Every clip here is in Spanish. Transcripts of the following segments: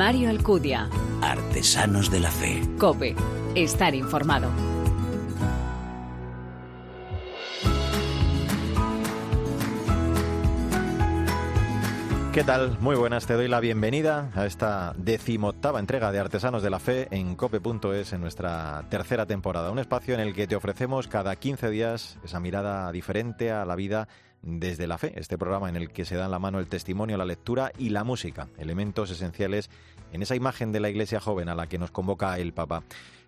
Mario Alcudia. Artesanos de la Fe. Cope. Estar informado. ¿Qué tal? Muy buenas, te doy la bienvenida a esta decimoctava entrega de Artesanos de la Fe en cope.es en nuestra tercera temporada. Un espacio en el que te ofrecemos cada 15 días esa mirada diferente a la vida desde la fe, este programa en el que se dan la mano el testimonio, la lectura y la música, elementos esenciales en esa imagen de la iglesia joven a la que nos convoca el Papa.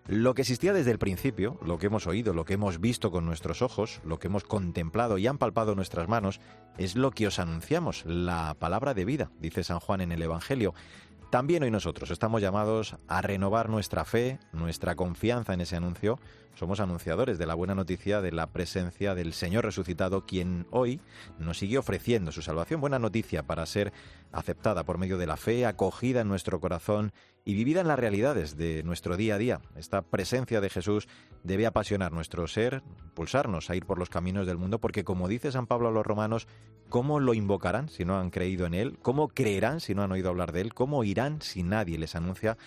Lo que existía desde el principio, lo que hemos oído, lo que hemos visto con nuestros ojos, lo que hemos contemplado y han palpado nuestras manos, es lo que os anunciamos, la palabra de vida, dice San Juan en el Evangelio. También hoy nosotros estamos llamados a renovar nuestra fe, nuestra confianza en ese anuncio. Somos anunciadores de la buena noticia de la presencia del Señor resucitado, quien hoy nos sigue ofreciendo su salvación. Buena noticia para ser aceptada por medio de la fe, acogida en nuestro corazón y vivida en las realidades de nuestro día a día. Esta presencia de Jesús debe apasionar nuestro ser, pulsarnos a ir por los caminos del mundo, porque como dice San Pablo a los romanos, ¿cómo lo invocarán si no han creído en Él? ¿Cómo creerán si no han oído hablar de Él? ¿Cómo irán si nadie les anuncia?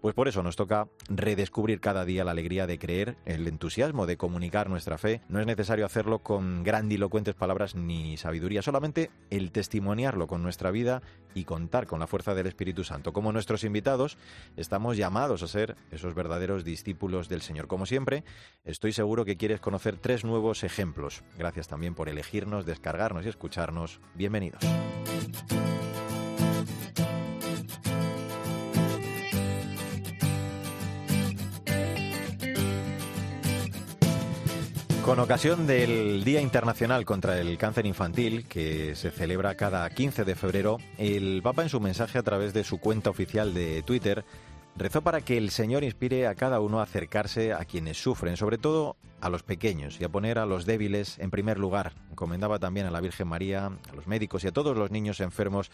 Pues por eso nos toca redescubrir cada día la alegría de creer, el entusiasmo de comunicar nuestra fe. No es necesario hacerlo con grandilocuentes palabras ni sabiduría, solamente el testimoniarlo con nuestra vida y contar con la fuerza del Espíritu Santo. Como nuestros invitados, estamos llamados a ser esos verdaderos discípulos del Señor. Como siempre, estoy seguro que quieres conocer tres nuevos ejemplos. Gracias también por elegirnos, descargarnos y escucharnos. Bienvenidos. Con ocasión del Día Internacional contra el Cáncer Infantil, que se celebra cada 15 de febrero, el Papa en su mensaje a través de su cuenta oficial de Twitter rezó para que el Señor inspire a cada uno a acercarse a quienes sufren, sobre todo a los pequeños, y a poner a los débiles en primer lugar. Encomendaba también a la Virgen María, a los médicos y a todos los niños enfermos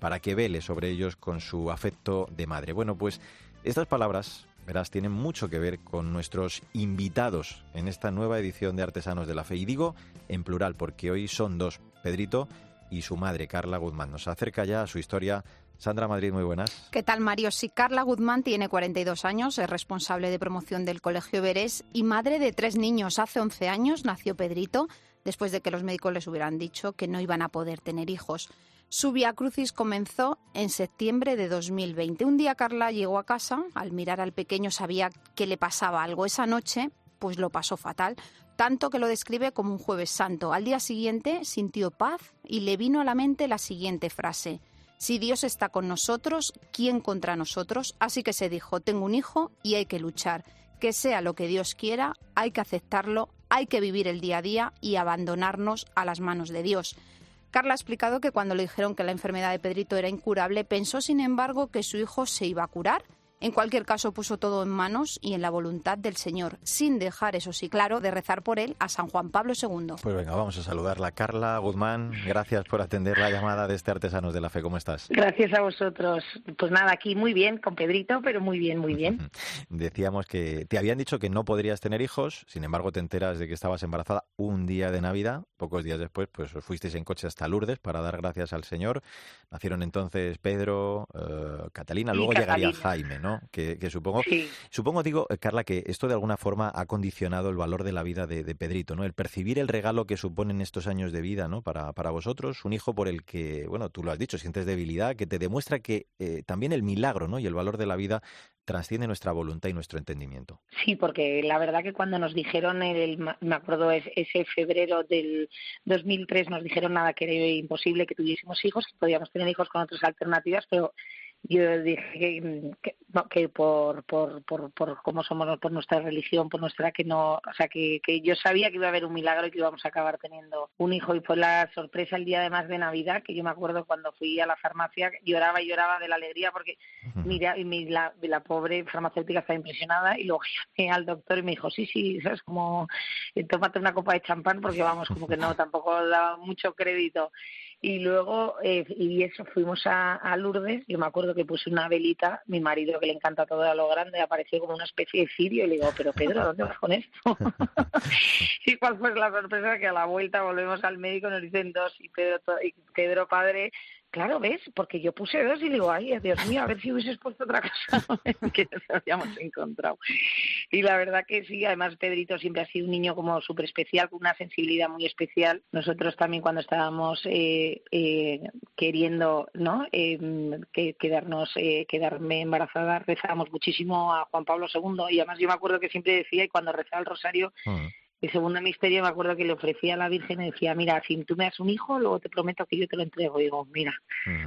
para que vele sobre ellos con su afecto de madre. Bueno, pues estas palabras verás, tienen mucho que ver con nuestros invitados en esta nueva edición de Artesanos de la Fe. Y digo en plural, porque hoy son dos, Pedrito y su madre, Carla Guzmán. Nos acerca ya a su historia. Sandra Madrid, muy buenas. ¿Qué tal, Mario? Sí, Carla Guzmán tiene 42 años, es responsable de promoción del Colegio Verés y madre de tres niños. Hace 11 años nació Pedrito, después de que los médicos les hubieran dicho que no iban a poder tener hijos. Su Via Crucis comenzó en septiembre de 2020. Un día Carla llegó a casa, al mirar al pequeño sabía que le pasaba algo. Esa noche, pues lo pasó fatal, tanto que lo describe como un jueves santo. Al día siguiente sintió paz y le vino a la mente la siguiente frase. Si Dios está con nosotros, ¿quién contra nosotros? Así que se dijo, tengo un hijo y hay que luchar. Que sea lo que Dios quiera, hay que aceptarlo, hay que vivir el día a día y abandonarnos a las manos de Dios. Carla ha explicado que cuando le dijeron que la enfermedad de Pedrito era incurable, pensó, sin embargo, que su hijo se iba a curar en cualquier caso, puso todo en manos y en la voluntad del Señor, sin dejar, eso sí, claro, de rezar por él a San Juan Pablo II. Pues venga, vamos a saludarla. Carla Guzmán, gracias por atender la llamada de este Artesanos de la Fe. ¿Cómo estás? Gracias a vosotros. Pues nada, aquí muy bien, con Pedrito, pero muy bien, muy bien. Decíamos que te habían dicho que no podrías tener hijos, sin embargo, te enteras de que estabas embarazada un día de Navidad. Pocos días después, pues fuisteis en coche hasta Lourdes para dar gracias al Señor. Nacieron entonces Pedro, eh, Catalina, luego llegaría Jaime, ¿no? Que, supongo, supongo, digo, eh, Carla, que esto de alguna forma ha condicionado el valor de la vida de, Pedrito, ¿no? El percibir el regalo que suponen estos años de vida, ¿no? Para, para vosotros, un hijo por el que, bueno, tú lo has dicho, sientes debilidad, que te demuestra que eh, también el milagro, ¿no? Y el valor de la vida trasciende nuestra voluntad y nuestro entendimiento. Sí, porque la verdad que cuando nos dijeron, el, me acuerdo ese febrero del 2003, nos dijeron nada que era imposible que tuviésemos hijos, que podíamos tener hijos con otras alternativas, pero yo dije que, que, por, por, por, por cómo somos, por nuestra religión, por nuestra que no, o sea, que, que yo sabía que iba a haber un milagro y que íbamos a acabar teniendo un hijo. Y fue la sorpresa el día además de Navidad, que yo me acuerdo cuando fui a la farmacia, lloraba y lloraba de la alegría porque mira, y mi, la, la pobre farmacéutica estaba impresionada y luego llamé al doctor y me dijo, sí, sí, sabes como, eh, tómate una copa de champán porque vamos, como que no, tampoco daba mucho crédito y luego eh, y eso fuimos a, a, Lourdes yo me acuerdo que puse una velita mi marido que le encanta todo a lo grande apareció como una especie de cirio y le digo pero Pedro ¿dónde vas con esto? y cuál fue la sorpresa que a la vuelta volvemos al médico nos dicen dos y Pedro y Pedro padre claro, ¿ves? Porque yo puse dos y digo, ay, Dios mío, a ver si hubieses puesto otra cosa que nos habíamos encontrado. Y la verdad que sí, además Pedrito siempre ha sido un niño como súper especial, con una sensibilidad muy especial. Nosotros también cuando estábamos eh, eh, queriendo ¿no? Eh, quedarnos, quedarme embarazada, rezábamos muchísimo a Juan Pablo II y además yo me acuerdo que siempre decía, y cuando rezaba el rosario, mm. El segundo misterio me acuerdo que le ofrecía a la Virgen y decía, mira, si tú me das un hijo, luego te prometo que yo te lo entrego. Y digo, mira,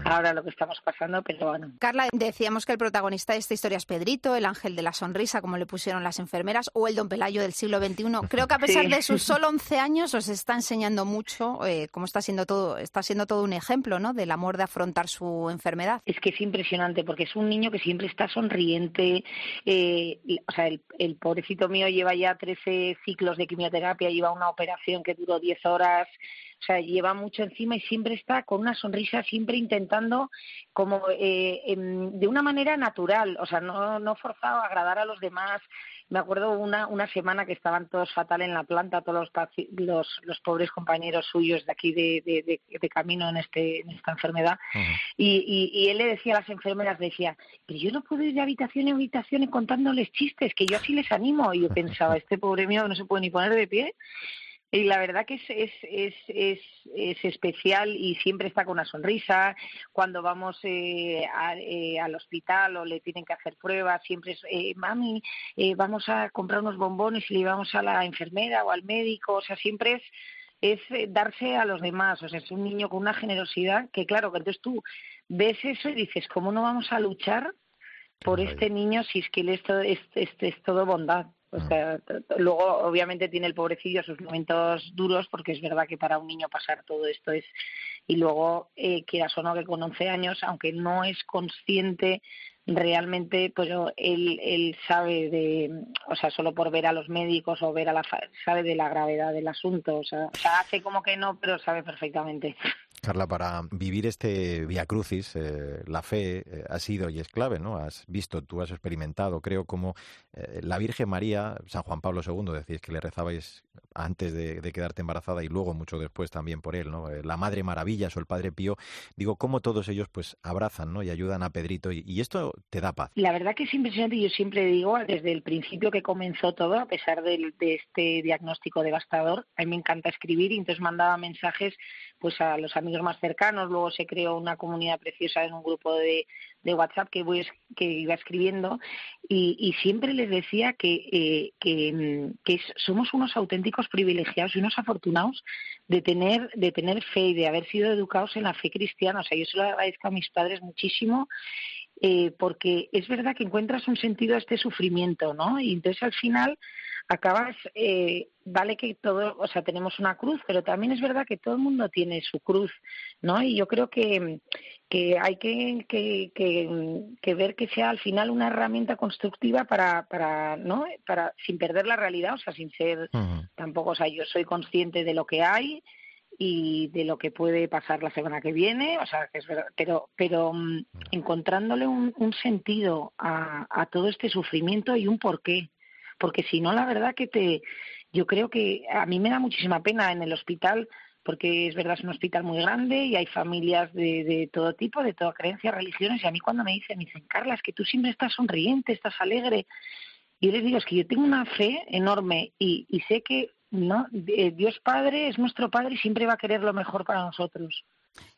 ahora lo que estamos pasando, pero bueno. Carla, decíamos que el protagonista de esta historia es Pedrito, el ángel de la sonrisa, como le pusieron las enfermeras, o el don Pelayo del siglo XXI. Creo que a pesar de sus solo 11 años os está enseñando mucho eh, cómo está siendo todo, está siendo todo un ejemplo, ¿no? Del amor de afrontar su enfermedad. Es que es impresionante porque es un niño que siempre está sonriente. Eh, o sea, el, el pobrecito mío lleva ya 13 ciclos de quimioterapia quimioterapia, lleva una operación que duró 10 horas, o sea, lleva mucho encima y siempre está con una sonrisa, siempre intentando como eh, de una manera natural, o sea, no, no forzado a agradar a los demás. Me acuerdo una, una semana que estaban todos fatal en la planta, todos los, los, pobres compañeros suyos de aquí de, de, camino en, este, en esta enfermedad. y, y, él le decía a las enfermeras, decía, pero yo no puedo ir de habitación en habitación contándoles chistes, que yo así les animo. Y yo pensaba, este pobre mío no se puede ni poner de pie. Y la verdad que es, es, es, es, es especial y siempre está con una sonrisa. Cuando vamos eh, eh, al hospital o le tienen que hacer pruebas, siempre es, eh, mami, vamos a comprar unos bombones y le vamos a la enfermera o al médico. O sea, siempre es es darse a los demás, o sea, es un niño con una generosidad que claro, que entonces tú ves eso y dices, ¿cómo no vamos a luchar por este niño si es que él es es todo bondad? O sea, luego, obviamente, tiene el pobrecillo sus momentos duros, porque es verdad que para un niño pasar todo esto es. Y luego, eh, quieras o no, que con 11 años, aunque no es consciente realmente, pues él, él sabe de. O sea, solo por ver a los médicos o ver a la. sabe de la gravedad del asunto. O sea, hace como que no, pero sabe perfectamente. Carla, para vivir este Via Crucis, eh, la fe eh, ha sido y es clave, ¿no? Has visto, tú has experimentado, creo, como eh, la Virgen María, San Juan Pablo II, decís que le rezabais antes de, quedarte embarazada y luego mucho después también por él, ¿no? la Madre Maravillas o el Padre Pío, digo, cómo todos ellos pues abrazan, ¿no? Y ayudan a Pedrito y, esto te da paz. La verdad que es impresionante, yo siempre digo, desde el principio que comenzó todo, a pesar de, de este diagnóstico devastador, a mí me encanta escribir y entonces mandaba mensajes pues a los amigos más cercanos. Luego se creó una comunidad preciosa en un grupo de, de WhatsApp que, voy, que iba escribiendo y, siempre les decía que, eh, que, mm, somos unos auténticos privilegiados y unos afortunados de tener, de tener fe y de haber sido educados en la fe cristiana. O sea, yo se lo agradezco a mis padres muchísimo eh, porque es verdad que encuentras un sentido a este sufrimiento, ¿no? Y entonces al final acabas, eh, vale que todo, o sea, tenemos una cruz, pero también es verdad que todo el mundo tiene su cruz, ¿no? Y yo creo que, que hay que, que, que, ver que sea al final una herramienta constructiva para, para, ¿no? Para, sin perder la realidad, o sea, sin ser tampoco, o sea, yo soy consciente de lo que hay, y de lo que puede pasar la semana que viene, o sea, que es verdad, pero, pero mm, encontrándole un, un sentido a, a, todo este sufrimiento y un porqué porque si no, la verdad que te, yo creo que a mí me da muchísima pena en el hospital, porque es verdad, es un hospital muy grande y hay familias de, de todo tipo, de toda creencia, religiones, y a mí cuando me dicen, me dicen, Carla, es que tú siempre estás sonriente, estás alegre, y yo les digo, es que yo tengo una fe enorme y, y sé que no eh, Dios Padre es nuestro Padre y siempre va a querer lo mejor para nosotros.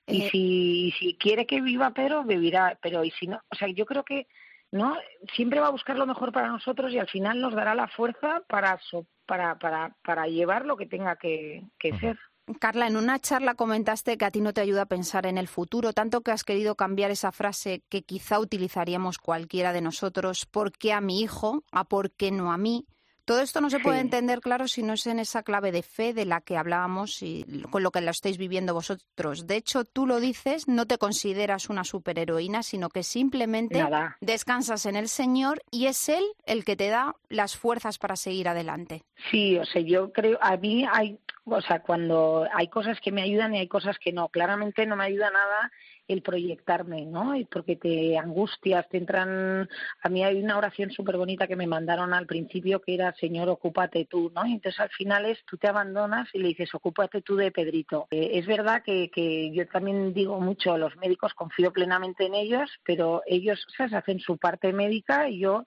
Y eh, si, si quiere que viva Pedro, vivirá, pero y si no, o sea, yo creo que ¿no? Siempre va a buscar lo mejor para nosotros y al final nos dará la fuerza para, para, para, para llevar lo que tenga que, ser. Carla, en una charla comentaste que a ti no te ayuda a pensar en el futuro, tanto que has querido cambiar esa frase que quizá utilizaríamos cualquiera de nosotros, ¿por qué a mi hijo? ¿A por qué no a mí? Todo esto no se puede entender, claro, si no es en esa clave de fe de la que hablábamos y con lo que lo estáis viviendo vosotros. De hecho, tú lo dices, no te consideras una superheroína, sino que simplemente descansas en el Señor y es Él el que te da las fuerzas para seguir adelante. Sí, o sea, yo creo, a mí hay, o sea, cuando hay cosas que me ayudan y hay cosas que no. Claramente no me ayuda nada el proyectarme, ¿no? Y porque te angustias, te entran... A mí hay una oración súper bonita que me mandaron al principio que era, Señor, ocúpate tú, ¿no? Y entonces al final es, tú te abandonas y le dices, ocúpate tú de Pedrito. Eh, es verdad que, que yo también digo mucho a los médicos, confío plenamente en ellos, pero ellos, ¿sabes? Hacen su parte médica y yo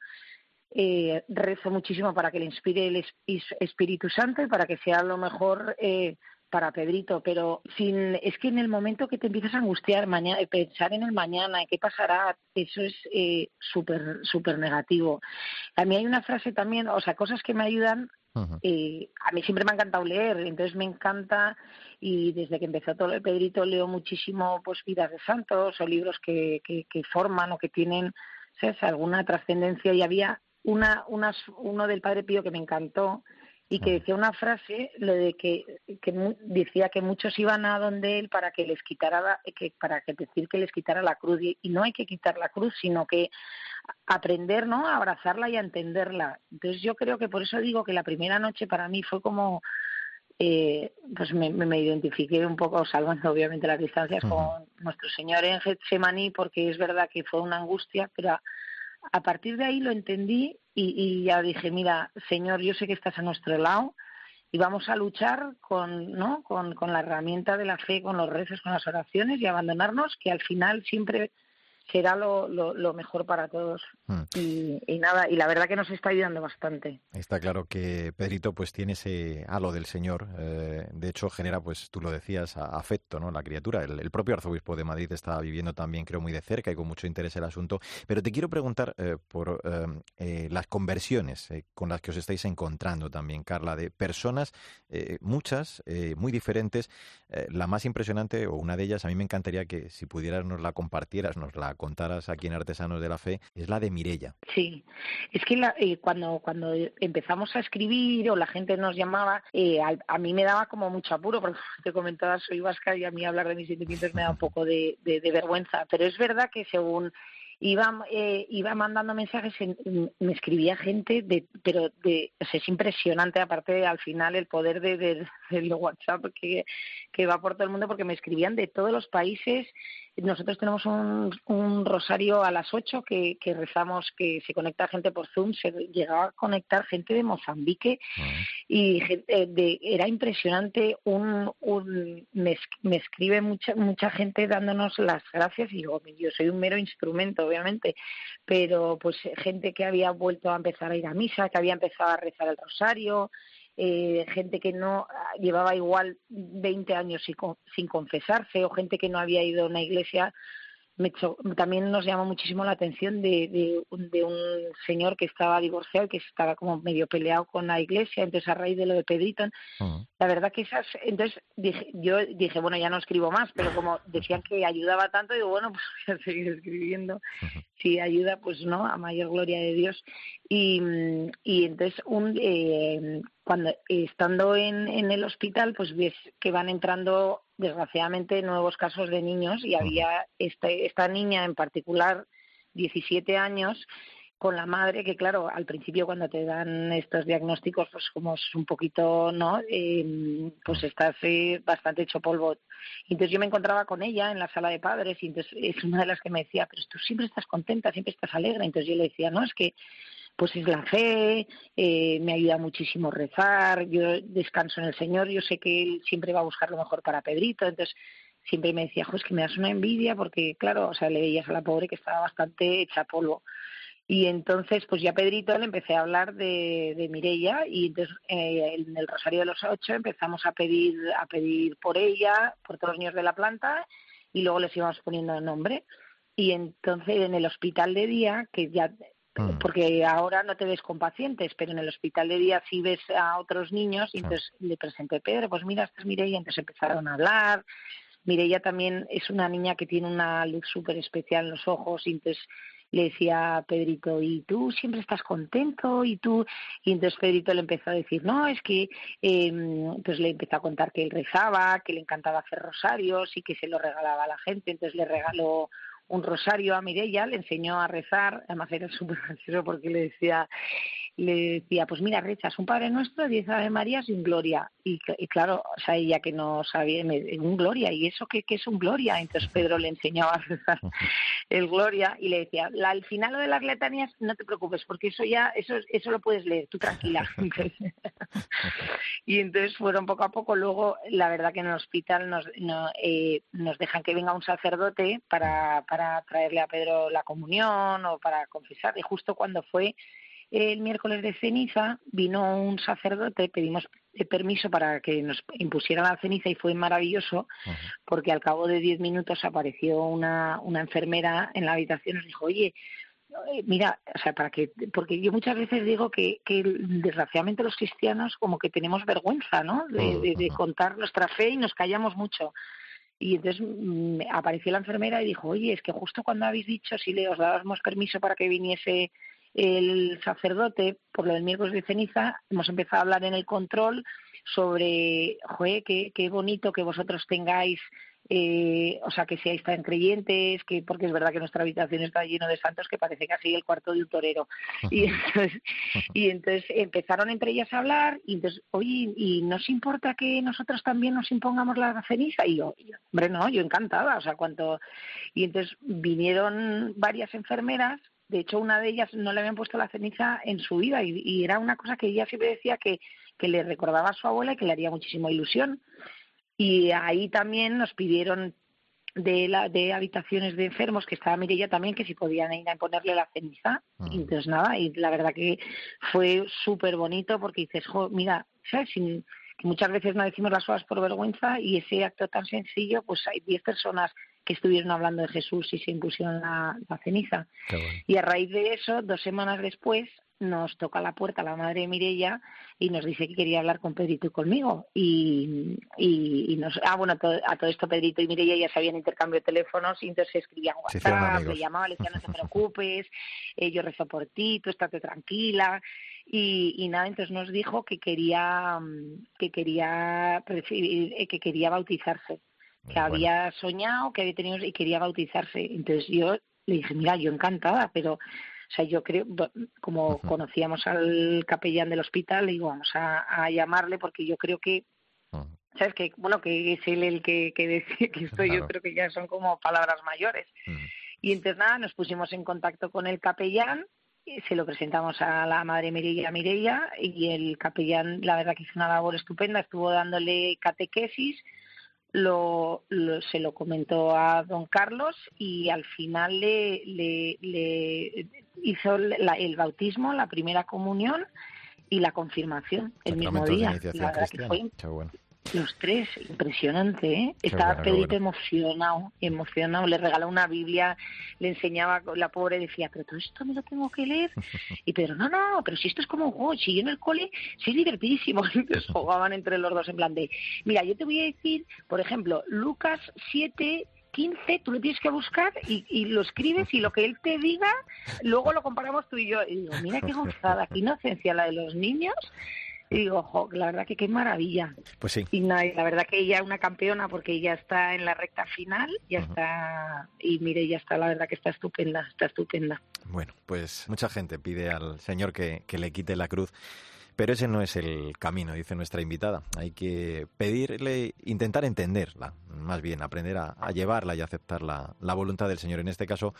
eh, rezo muchísimo para que le inspire el Espíritu Santo y para que sea lo mejor eh, para Pedrito, pero sin, es que en el momento que te empiezas a angustiar, mañana, pensar en el mañana, qué pasará, eso es eh, súper súper negativo. A mí hay una frase también, o sea, cosas que me ayudan. Eh, a mí siempre me ha encantado leer, entonces me encanta y desde que empezó todo el Pedrito leo muchísimo pues vidas de santos o libros que, que, que forman o que tienen ¿sabes? alguna trascendencia y había una, unas, uno del Padre Pío que me encantó, y que decía una frase lo de que, que, decía que muchos iban a donde él para que les quitara que para que decir que les quitara la cruz. Y, no hay que quitar la cruz sino que aprender no a abrazarla y a entenderla. Entonces yo creo que por eso digo que la primera noche para mí fue como eh, pues me, me, identifiqué un poco salvando obviamente las distancias con nuestro Señor en Getsemaní porque es verdad que fue una angustia pero a partir de ahí lo entendí y, ya dije, mira, Señor, yo sé que estás a nuestro lado y vamos a luchar con, ¿no? con, con la herramienta de la fe, con los rezos, con las oraciones y abandonarnos, que al final siempre será lo, lo, mejor para todos. Hmm. Y, nada, y la verdad que nos está ayudando bastante. Está claro que Pedrito pues tiene ese halo del Señor. Eh, de hecho, genera, pues tú lo decías, afecto, ¿no? La criatura. El, propio arzobispo de Madrid está viviendo también, creo, muy de cerca y con mucho interés el asunto. Pero te quiero preguntar eh, por eh, las conversiones con las que os estáis encontrando también, Carla, de personas, muchas, muy diferentes. la más impresionante, o una de ellas, a mí me encantaría que si pudieras nos la compartieras, nos la contaras aquí en Artesanos de la Fe, es la de Mirella. Sí, es que eh, cuando, cuando empezamos a escribir o la gente nos llamaba, eh, a, mí me daba como mucho apuro, porque te comentaba, soy vasca y a mí hablar de mis sentimientos me da un poco de vergüenza, pero es verdad que según iba, eh, iba mandando mensajes, me escribía gente, de, pero de, es impresionante, aparte al final el poder de, de, del WhatsApp que, que va por todo el mundo, porque me escribían de todos los países. Nosotros tenemos un, un rosario a las 8 que, que rezamos, que se conecta gente por Zoom, se llegaba a conectar gente de Mozambique y eh, de, era impresionante. Un, un, me, me escribe mucha, mucha gente dándonos las gracias y digo, yo soy un mero instrumento obviamente, pero pues gente que había vuelto a empezar a ir a misa, que había empezado a rezar el rosario, eh, gente que no llevaba igual 20 años sin, sin confesarse o gente que no había ido a una iglesia también nos llamó muchísimo la atención de, de, un señor que estaba divorciado y que estaba como medio peleado con la iglesia, entonces a raíz de lo de Pedrito, la verdad que esas, entonces dije, yo dije, bueno, ya no escribo más, pero como decían que ayudaba tanto, digo, bueno, pues voy a seguir escribiendo, si ayuda, pues no, a mayor gloria de Dios. Y, y entonces, un, eh, cuando estando en, en el hospital, pues ves que van entrando desgraciadamente nuevos casos de niños y había este, esta niña en particular, 17 años, con la madre que claro al principio cuando te dan estos diagnósticos pues como es un poquito no eh, pues estás eh, bastante hecho polvo. Entonces yo me encontraba con ella en la sala de padres y entonces es una de las que me decía pero tú siempre estás contenta siempre estás alegre entonces yo le decía no es que pues es la fe, eh, me ayuda muchísimo rezar, yo descanso en el Señor, yo sé que Él siempre va a buscar lo mejor para Pedrito, entonces siempre me decía, jo, que me das una envidia porque, claro, o sea, le veías a la pobre que estaba bastante hecha polvo. Y entonces, pues ya Pedrito le empecé a hablar de, de Mirella y entonces eh, en el Rosario de los Ocho empezamos a pedir, a pedir por ella, por todos los niños de la planta y luego les íbamos poniendo nombre. Y entonces en el hospital de día, que ya Mm. porque ahora no te ves con pacientes, pero en el hospital de día sí ves a otros niños y entonces le presenté Pedro, pues mira, esta es Mireia, entonces empezaron a hablar. Mireia también es una niña que tiene una luz súper especial en los ojos y entonces le decía a Pedrito, ¿y tú siempre estás contento? Y tú, y entonces Pedrito le empezó a decir, no, es que, eh, pues le empezó a contar que él rezaba, que le encantaba hacer rosarios y que se lo regalaba a la gente, entonces le regaló un rosario a Mirella, le enseñó a rezar, además era súper gracioso porque le decía, le decía, pues mira, rechas un Padre Nuestro, diez Ave Marías y un Gloria. Y, claro, o sea, ella que no sabía, un Gloria, ¿y eso qué, qué, es un Gloria? Entonces Pedro le enseñaba a rezar el Gloria y le decía, la, al final lo de las letanías, no te preocupes, porque eso ya, eso, eso lo puedes leer, tú tranquila. y entonces fueron poco a poco, luego, la verdad que en el hospital nos, no, eh, nos dejan que venga un sacerdote para, para traerle a Pedro la comunión o para confesar, y justo cuando fue el miércoles de ceniza vino un sacerdote, pedimos permiso para que nos impusieran la ceniza y fue maravilloso porque al cabo de diez minutos apareció una, una enfermera en la habitación y nos dijo, oye, eh, mira, o sea, para que, porque yo muchas veces digo que, que desgraciadamente los cristianos como que tenemos vergüenza, ¿no? De, contar nuestra fe y nos callamos mucho. Y entonces mm, apareció la enfermera y dijo, oye, es que justo cuando habéis dicho si le os dábamos permiso para que viniese el sacerdote, por lo del miércoles de ceniza, hemos empezado a hablar en el control sobre, joder, qué, qué bonito que vosotros tengáis eh, o sea, que seáis tan creyentes, que porque es verdad que nuestra habitación está lleno de santos que parece casi el cuarto de un torero. Y entonces, y entonces empezaron entre ellas a hablar y entonces, oye, ¿y nos importa que nosotros también nos impongamos la ceniza? Y yo, hombre, no, yo encantada, o sea, cuánto... Y entonces vinieron varias enfermeras de hecho, una de ellas no le habían puesto la ceniza en su vida y, era una cosa que ella siempre decía que, que, le recordaba a su abuela y que le haría muchísima ilusión. Y ahí también nos pidieron de, la, de habitaciones de enfermos, que estaba Mirella también, que si podían ir a ponerle la ceniza. Ah. Y entonces nada, y la verdad que fue súper bonito porque dices, jo, mira, ¿sabes? Sin, que muchas veces no decimos las cosas por vergüenza y ese acto tan sencillo, pues hay diez personas que estuvieron hablando de Jesús y se impusieron la, ceniza. Y a raíz de eso, dos semanas después, nos toca la puerta la madre de Mirella y nos dice que quería hablar con Pedrito y conmigo. Y, y, nos, ah, bueno, a todo, esto Pedrito y Mirella ya sabían intercambio de teléfonos y entonces se escribían WhatsApp, le llamaba, le decía no te preocupes, eh, yo rezo por ti, tú estate tranquila. Y, y, nada, entonces nos dijo que quería, que quería, eh, que quería bautizarse que había soñado, que había tenido y quería bautizarse. Entonces yo le dije, mira, yo encantada, pero, o sea, yo creo, como conocíamos al capellán del hospital, le digo, vamos a, llamarle porque yo creo que, ¿sabes? Que, bueno, que es él el que, que decía que esto yo creo que ya son como palabras mayores. Y entonces nada, nos pusimos en contacto con el capellán se lo presentamos a la madre Mireia Mireia y el capellán la verdad que hizo una labor estupenda, estuvo dándole catequesis, lo, se lo comentó a don Carlos y al final le, le, hizo el bautismo, la primera comunión y la confirmación el mismo día. La verdad que fue, los tres, impresionante, ¿eh? Estaba Pedrito emocionado, emocionado, le regaló una Biblia, le enseñaba, la pobre decía, pero todo esto me lo tengo que leer. Y Pedro, no, no, pero si esto es como un si yo en el cole, sí es divertidísimo. Entonces jugaban entre los dos en plan de, mira, yo te voy a decir, por ejemplo, Lucas 7, 15, tú lo tienes que buscar y, y, lo escribes y lo que él te diga, luego lo comparamos tú y yo. Y digo, mira qué gozada, qué inocencia la de los niños y digo, ojo, la verdad que qué maravilla. Pues sí. Y la verdad que ella es una campeona porque ella está en la recta final, ya está, y mire, ya está, la verdad que está estupenda, está estupenda. Bueno, pues mucha gente pide al Señor que, que le quite la cruz. Pero ese no es el camino, dice nuestra invitada. Hay que pedirle, intentar entenderla, más bien aprender a, llevarla y aceptar la, la, voluntad del Señor. En este caso,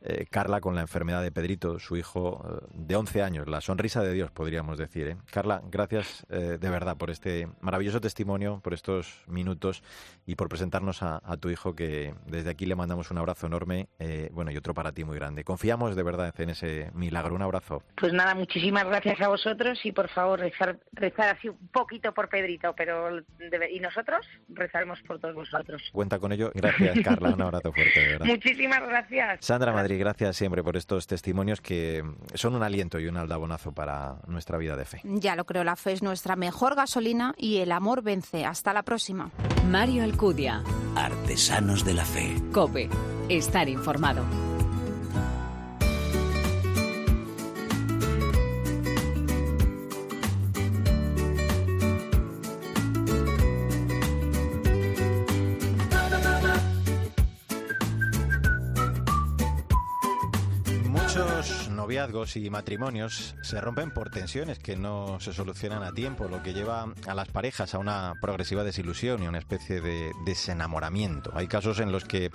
eh, Carla con la enfermedad de Pedrito, su hijo eh, de 11 años, la sonrisa de Dios, podríamos decir. ¿eh? Carla, gracias de verdad por este maravilloso testimonio, por estos minutos y por presentarnos a, tu hijo, que desde aquí le mandamos un abrazo enorme, bueno, y otro para ti muy grande. Confiamos de verdad en ese milagro. Un abrazo. Pues nada, muchísimas gracias a vosotros y por favor rezar, rezar así un poquito por Pedrito, pero y nosotros rezaremos por todos vosotros. Cuenta con ello. Gracias, Carla. Un abrazo fuerte, de verdad. Muchísimas gracias. Sandra gracias siempre por estos testimonios que son un aliento y un aldabonazo para nuestra vida de fe. Ya lo creo, la fe es nuestra mejor gasolina y el amor vence. Hasta la próxima. Mario Alcudia. Artesanos de la fe. Cope. Estar informado. Y matrimonios se rompen por tensiones que no se solucionan a tiempo, lo que lleva a las parejas a una progresiva desilusión y a una especie de desenamoramiento. Hay casos en los que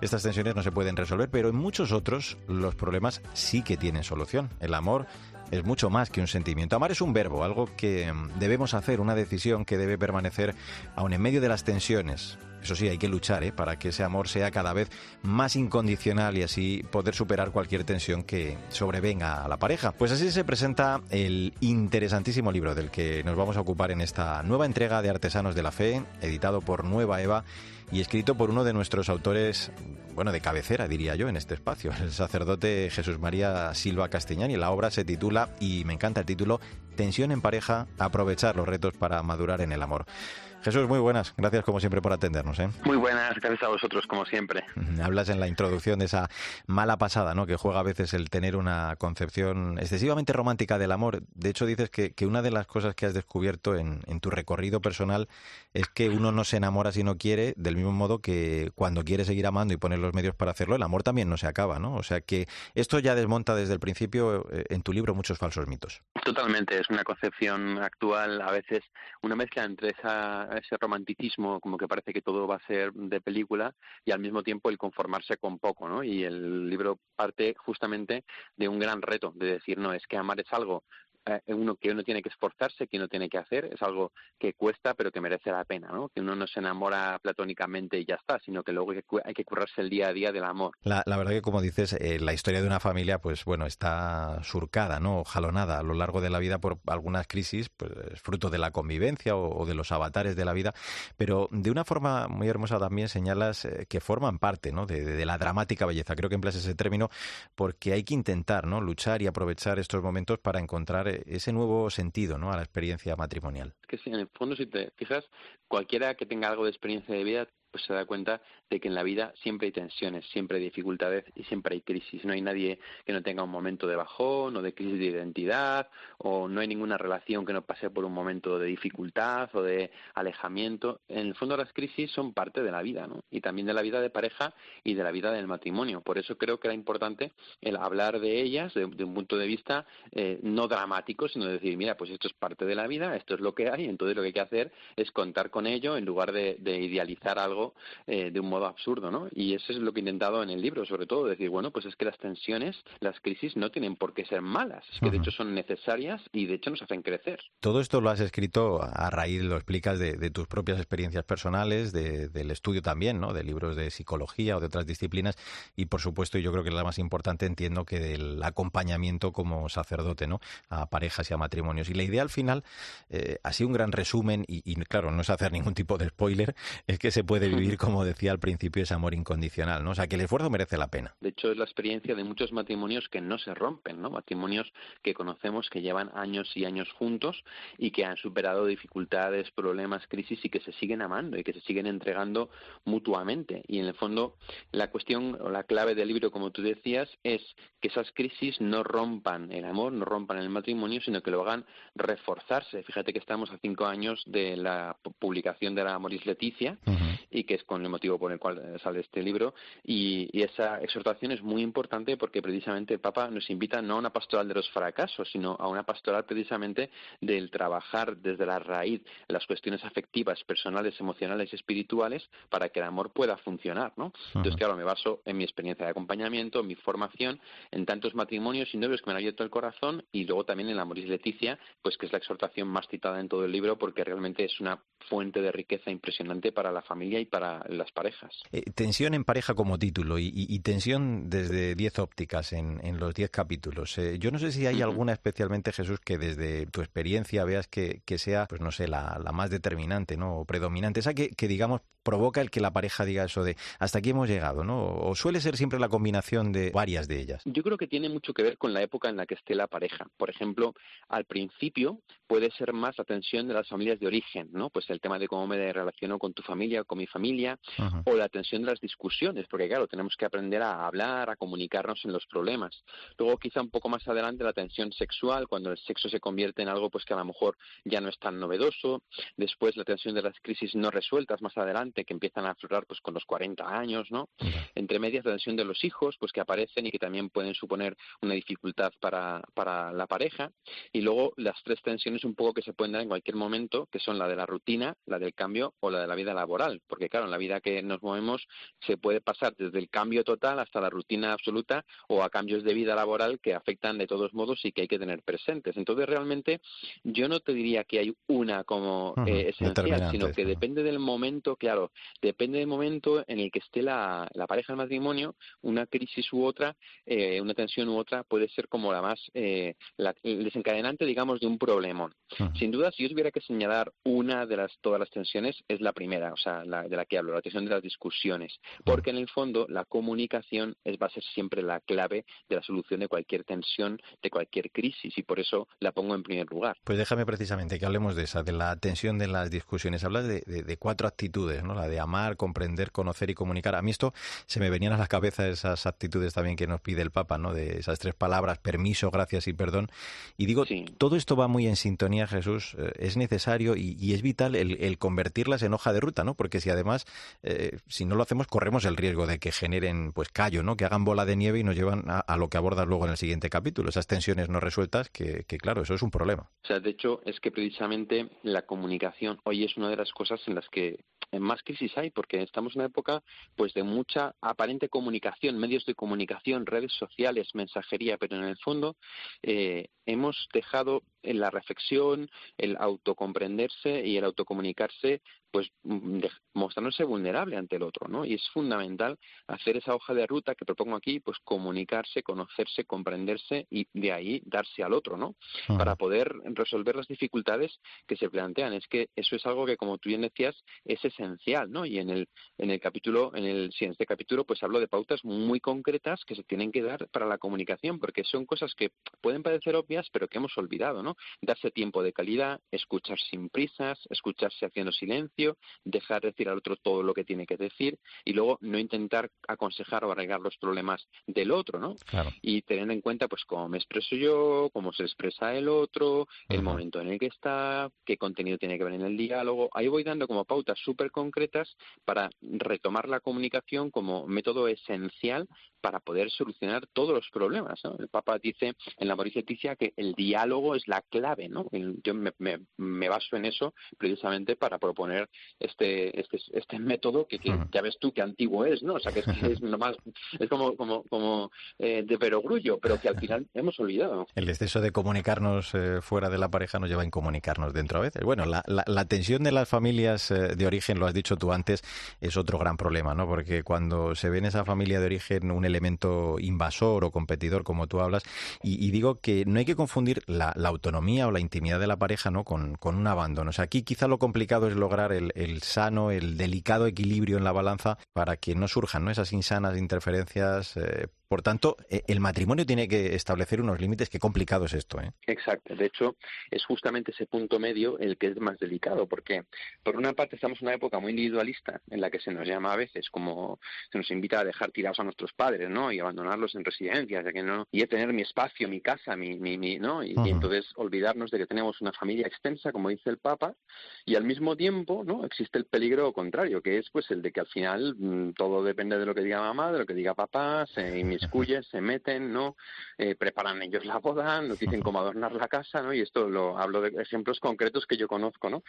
estas tensiones no se pueden resolver, pero en muchos otros los problemas sí que tienen solución. El amor es mucho más que un sentimiento. Amar es un verbo, algo que debemos hacer, una decisión que debe permanecer aun en medio de las tensiones, eso sí, hay que luchar ¿eh? para que ese amor sea cada vez más incondicional y así poder superar cualquier tensión que sobrevenga a la pareja. Pues así se presenta el interesantísimo libro del que nos vamos a ocupar en esta nueva entrega de Artesanos de la Fe, editado por Nueva Eva y escrito por uno de nuestros autores, bueno, de cabecera, diría yo, en este espacio, el sacerdote Jesús María Silva Castellán. Y la obra se titula, y me encanta el título, Tensión en pareja, aprovechar los retos para madurar en el amor. Jesús, muy buenas. Gracias como siempre por atendernos. ¿eh? Muy buenas, gracias a vosotros como siempre. Hablas en la introducción de esa mala pasada, ¿no? Que juega a veces el tener una concepción excesivamente romántica del amor. De hecho, dices que, una de las cosas que has descubierto en, tu recorrido personal es que uno no se enamora si no quiere, del mismo modo que cuando quiere seguir amando y poner los medios para hacerlo, el amor también no se acaba, ¿no? O sea que esto ya desmonta desde el principio eh, en tu libro muchos falsos mitos. Totalmente, es una concepción actual, a veces una mezcla entre esa ese romanticismo, como que parece que todo va a ser de película, y al mismo tiempo el conformarse con poco, ¿no? Y el libro parte justamente de un gran reto, de decir, no, es que amar es algo eh, uno que uno tiene que esforzarse, que uno tiene que hacer, es algo que cuesta pero que merece la pena, ¿no? Que uno no se enamora platónicamente y ya está, sino que luego hay que currarse el día a día del amor. La, verdad que como dices, eh, la historia de una familia, pues bueno, está surcada, ¿no? Jalonada a lo largo de la vida por algunas crisis, pues fruto de la convivencia o, de los avatares de la vida, pero de una forma muy hermosa también señalas eh, que forman parte, ¿no? De, de, la dramática belleza. Creo que empleas ese término porque hay que intentar, ¿no? Luchar y aprovechar estos momentos para encontrar ese nuevo sentido ¿no? a la experiencia matrimonial. Que en el fondo, si te fijas, cualquiera que tenga algo de experiencia de vida pues se da cuenta de que en la vida siempre hay tensiones, siempre hay dificultades y siempre hay crisis. No hay nadie que no tenga un momento de bajón o de crisis de identidad o no hay ninguna relación que no pase por un momento de dificultad o de alejamiento. En el fondo las crisis son parte de la vida, ¿no? Y también de la vida de pareja y de la vida del matrimonio. Por eso creo que era importante el hablar de ellas de, un punto de vista eh, no dramático, sino decir, mira, pues esto es parte de la vida, esto es lo que hay, entonces lo que hay que hacer es contar con ello en lugar de idealizar algo eh, de un modo absurdo, ¿no? Y eso es lo que he intentado en el libro, sobre todo, decir, bueno, pues es que las tensiones, las crisis no tienen por qué ser malas, es que de hecho son necesarias y de hecho nos hacen crecer. Todo esto lo has escrito a raíz, lo explicas, de, tus propias experiencias personales, del estudio también, ¿no? De libros de psicología o de otras disciplinas y, por supuesto, yo creo que la más importante, entiendo que del acompañamiento como sacerdote, ¿no? A parejas y a matrimonios. Y la idea al final, eh, así un gran resumen, y, y claro, no es hacer ningún tipo de spoiler, es que se puede vivir, como decía al principio, ese amor incondicional, ¿no? O sea, que el esfuerzo merece la pena. De hecho, es la experiencia de muchos matrimonios que no se rompen, ¿no? Matrimonios que conocemos que llevan años y años juntos y que han superado dificultades, problemas, crisis y que se siguen amando y que se siguen entregando mutuamente. Y en el fondo, la cuestión o la clave del libro, como tú decías, es que esas crisis no rompan el amor, no rompan el matrimonio, sino que lo hagan reforzarse. Fíjate que estamos cinco años de la publicación de la Moris Leticia y que es con el motivo por el cual eh, sale este libro. Y, esa exhortación es muy importante porque precisamente el Papa nos invita no a una pastoral de los fracasos, sino a una pastoral precisamente del trabajar desde la raíz las cuestiones afectivas, personales, emocionales y espirituales para que el amor pueda funcionar, ¿no? Entonces, claro, me baso en mi experiencia de acompañamiento, en mi formación, en tantos matrimonios y novios que me han abierto el corazón y luego también en la Moris Leticia, pues que es la exhortación más citada en todo el libro porque realmente es una fuente de riqueza impresionante para la familia y para las parejas. Eh, tensión en pareja como título y, tensión desde 10 ópticas en, los 10 capítulos. Eh, yo no sé si hay alguna especialmente, Jesús, que desde tu experiencia veas que, sea, pues no sé, la, más determinante, ¿no? O predominante, esa que, que, digamos provoca el que la pareja diga eso de hasta aquí hemos llegado, ¿no? O suele ser siempre la combinación de varias de ellas. Yo creo que tiene mucho que ver con la época en la que esté la pareja. Por ejemplo, al principio puede ser más la tensión de las familias de origen, ¿no? Pues el tema de cómo me relaciono con tu familia, con mi familia, o la tensión de las discusiones, porque claro, tenemos que aprender a hablar, a comunicarnos en los problemas. Luego quizá un poco más adelante la tensión sexual, cuando el sexo se convierte en algo pues que a lo mejor ya no es tan novedoso. Después la tensión de las crisis no resueltas más adelante que empiezan a aflorar pues con los 40 años, ¿no? Entre medias la tensión de los hijos, pues que aparecen y que también pueden suponer una dificultad para, para la pareja. Y luego las tres tensiones un poco que se pueden dar en cualquier momento, que son la de la rutina, la del cambio o la de la vida laboral. Porque claro, en la vida que nos movemos se puede pasar desde el cambio total hasta la rutina absoluta o a cambios de vida laboral que afectan de todos modos y que hay que tener presentes. Entonces realmente yo no te diría que hay una como eh, esencial, sino que depende del momento, claro, depende del momento en el que esté la, la pareja del matrimonio, una crisis u otra, eh, una tensión u otra puede ser como la más, eh, el desencadenante, digamos, de un problema. Sin duda, si yo tuviera que señalar una de las todas las tensiones, es la primera, o sea, la de la que hablo, la tensión de las discusiones, porque en el fondo la comunicación es, va a ser siempre la clave de la solución de cualquier tensión, de cualquier crisis, y por eso la pongo en primer lugar. Pues déjame precisamente que hablemos de esa, de la tensión de las discusiones. Hablas de, de, cuatro actitudes, ¿no? La de amar, comprender, conocer y comunicar. A mí esto se me venían a la cabeza esas actitudes también que nos pide el Papa, ¿no? De esas tres palabras, permiso, gracias y perdón. Y digo, todo esto va muy en sintonía, Jesús. Eh, es necesario y, es vital el, convertirlas en hoja de ruta, ¿no? Porque si además, eh, si no lo hacemos, corremos el riesgo de que generen, pues, callo, ¿no? Que hagan bola de nieve y nos llevan a, lo que abordas luego en el siguiente capítulo. Esas tensiones no resueltas, que, que claro, eso es un problema. O sea, de hecho, es que precisamente la comunicación hoy es una de las cosas en las que más crisis hay, porque estamos en una época pues de mucha aparente comunicación, medios de comunicación, redes sociales, mensajería, pero en el fondo eh, hemos dejado en la reflexión, el autocomprenderse y el autocomunicarse, pues mm, mostrándose vulnerable ante el otro, ¿no? Y es fundamental hacer esa hoja de ruta que propongo aquí, pues comunicarse, conocerse, comprenderse y de ahí darse al otro, ¿no? Para poder resolver las dificultades que se plantean. Es que eso es algo que, como tú bien decías, es esencial, ¿no? Y en el en el capítulo, en el sí, en este capítulo, pues hablo de pautas muy concretas que se tienen que dar para la comunicación, porque son cosas que pueden parecer obvias, pero que hemos olvidado, ¿no? Darse tiempo de calidad, escuchar sin prisas, escucharse haciendo silencio, dejar decir al otro todo lo que tiene que decir y luego no intentar aconsejar o arreglar los problemas del otro, ¿no? Y tener en cuenta, pues, cómo me expreso yo, cómo se expresa el otro, el momento en el que está, qué contenido tiene que ver en el diálogo. Ahí voy dando como pautas súper concretas para retomar la comunicación como método esencial para poder solucionar todos los problemas. ¿no? El Papa dice en la Mauricia que el diálogo es la clave, ¿no? Yo me, me, baso en eso precisamente para proponer este este, este método que, ya ves tú que antiguo es, ¿no? O sea, que es, es, nomás, es como, como, como eh, de perogrullo, pero que al final hemos olvidado. El exceso de comunicarnos eh, fuera de la pareja nos lleva a incomunicarnos dentro a veces. Bueno, la, la, tensión de las familias eh, de origen, lo has dicho tú antes, es otro gran problema, ¿no? Porque cuando se ve en esa familia de origen un elemento invasor o competidor, como tú hablas, y, y digo que no hay que confundir la, autonomía o la intimidad de la pareja ¿no? con, un abandono. O sea, aquí quizá lo complicado es lograr el, sano, el delicado equilibrio en la balanza para que no surjan ¿no? esas insanas interferencias eh, por tanto, e, el matrimonio tiene que establecer unos límites. Qué complicado es esto. ¿eh? Exacto. De hecho, es justamente ese punto medio el que es más delicado, porque por una parte estamos en una época muy individualista en la que se nos llama a veces como se nos invita a dejar tirados a nuestros padres, ¿no? Y abandonarlos en residencias, ya que no y a tener mi espacio, mi casa, mi, mi, ¿no? Y, entonces olvidarnos de que tenemos una familia extensa, como dice el Papa, y al mismo tiempo, ¿no? Existe el peligro contrario, que es pues el de que al final mm, todo depende de lo que diga mamá, de lo que diga papá, se, escuyen, se meten, ¿no? Eh, preparan ellos la boda, nos dicen cómo adornar la casa, ¿no? Y esto lo hablo de ejemplos concretos que yo conozco, ¿no?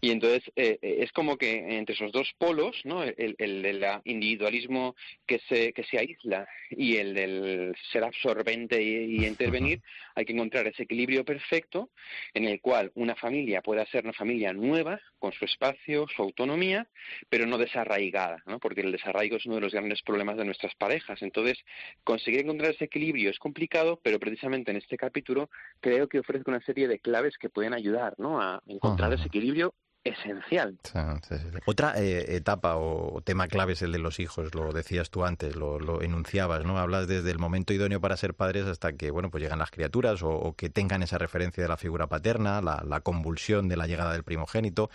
Y entonces eh, eh, es como que entre esos dos polos, ¿no? El, el, individualismo que se, que se aísla y el del ser absorbente y, intervenir, hay que encontrar ese equilibrio perfecto en el cual una familia pueda ser una familia nueva, con su espacio, su autonomía, pero no desarraigada, ¿no? Porque el desarraigo es uno de los grandes problemas de nuestras parejas. Entonces, Conseguir encontrar ese equilibrio es complicado, pero precisamente en este capítulo creo que ofrezco una serie de claves que pueden ayudar ¿no? a encontrar ese equilibrio esencial. Otra eh, etapa o tema clave es el de los hijos, lo decías tú antes, lo, enunciabas, ¿no? Hablas desde el momento idóneo para ser padres hasta que, bueno, pues llegan las criaturas o, que tengan esa referencia de la figura paterna, la, convulsión de la llegada del primogénito,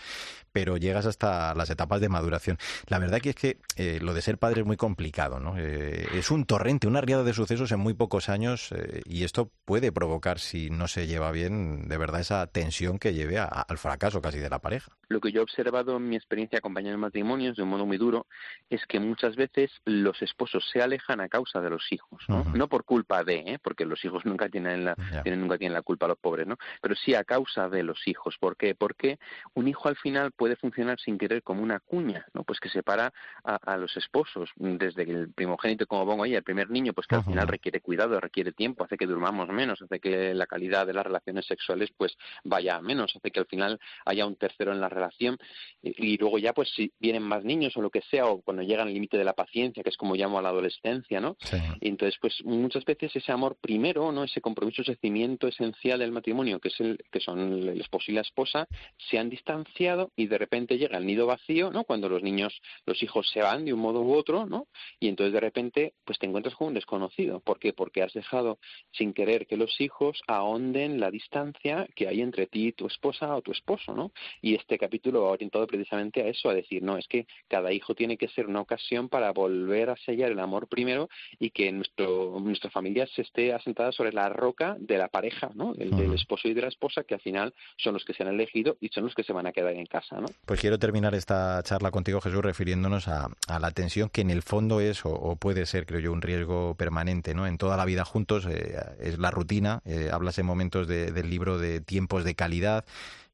pero llegas hasta las etapas de maduración. La verdad que es que eh, lo de ser padre es muy complicado, ¿no? Eh, es un torrente, una riada de sucesos en muy pocos años y esto puede provocar, si no se lleva bien, de verdad esa tensión que lleve al fracaso casi de la pareja. Lo que yo he observado en mi experiencia acompañando matrimonios de un modo muy duro es que muchas veces los esposos se alejan a causa de los hijos, no, no por culpa de, ¿eh? porque los hijos nunca tienen la tienen, nunca tienen la culpa los pobres, ¿no? Pero sí a causa de los hijos. ¿Por qué? Porque un hijo al final puede funcionar sin querer como una cuña, ¿no? Pues que separa a, a los esposos desde el primogénito, como pongo ahí, el primer niño, pues que al final requiere cuidado, requiere tiempo, hace que durmamos menos, hace que la calidad de las relaciones sexuales pues vaya a menos, hace que al final haya un tercero en la relación y, luego ya pues si vienen más niños o lo que sea o cuando llegan al límite de la paciencia que es como llamo a la adolescencia no y entonces pues muchas veces ese amor primero no ese compromiso ese cimiento esencial del matrimonio que es el que son el esposo y la esposa se han distanciado y de repente llega el nido vacío no cuando los niños los hijos se van de un modo u otro no y entonces de repente pues te encuentras con un desconocido. ¿por qué? porque has dejado sin querer que los hijos ahonden la distancia que hay entre ti y tu esposa o tu esposo no y este capítulo va orientado precisamente a eso, a decir, no, es que cada hijo tiene que ser una ocasión para volver a sellar el amor primero y que nuestro, nuestra familia se esté asentada sobre la roca de la pareja, ¿no? Del, esposo y de la esposa, que al final son los que se han elegido y son los que se van a quedar en casa, ¿no? Pues quiero terminar esta charla contigo, Jesús, refiriéndonos a, la tensión que en el fondo es o, puede ser, creo yo, un riesgo permanente, ¿no? En toda la vida juntos eh, es la rutina, eh, hablas en momentos del libro de tiempos de calidad,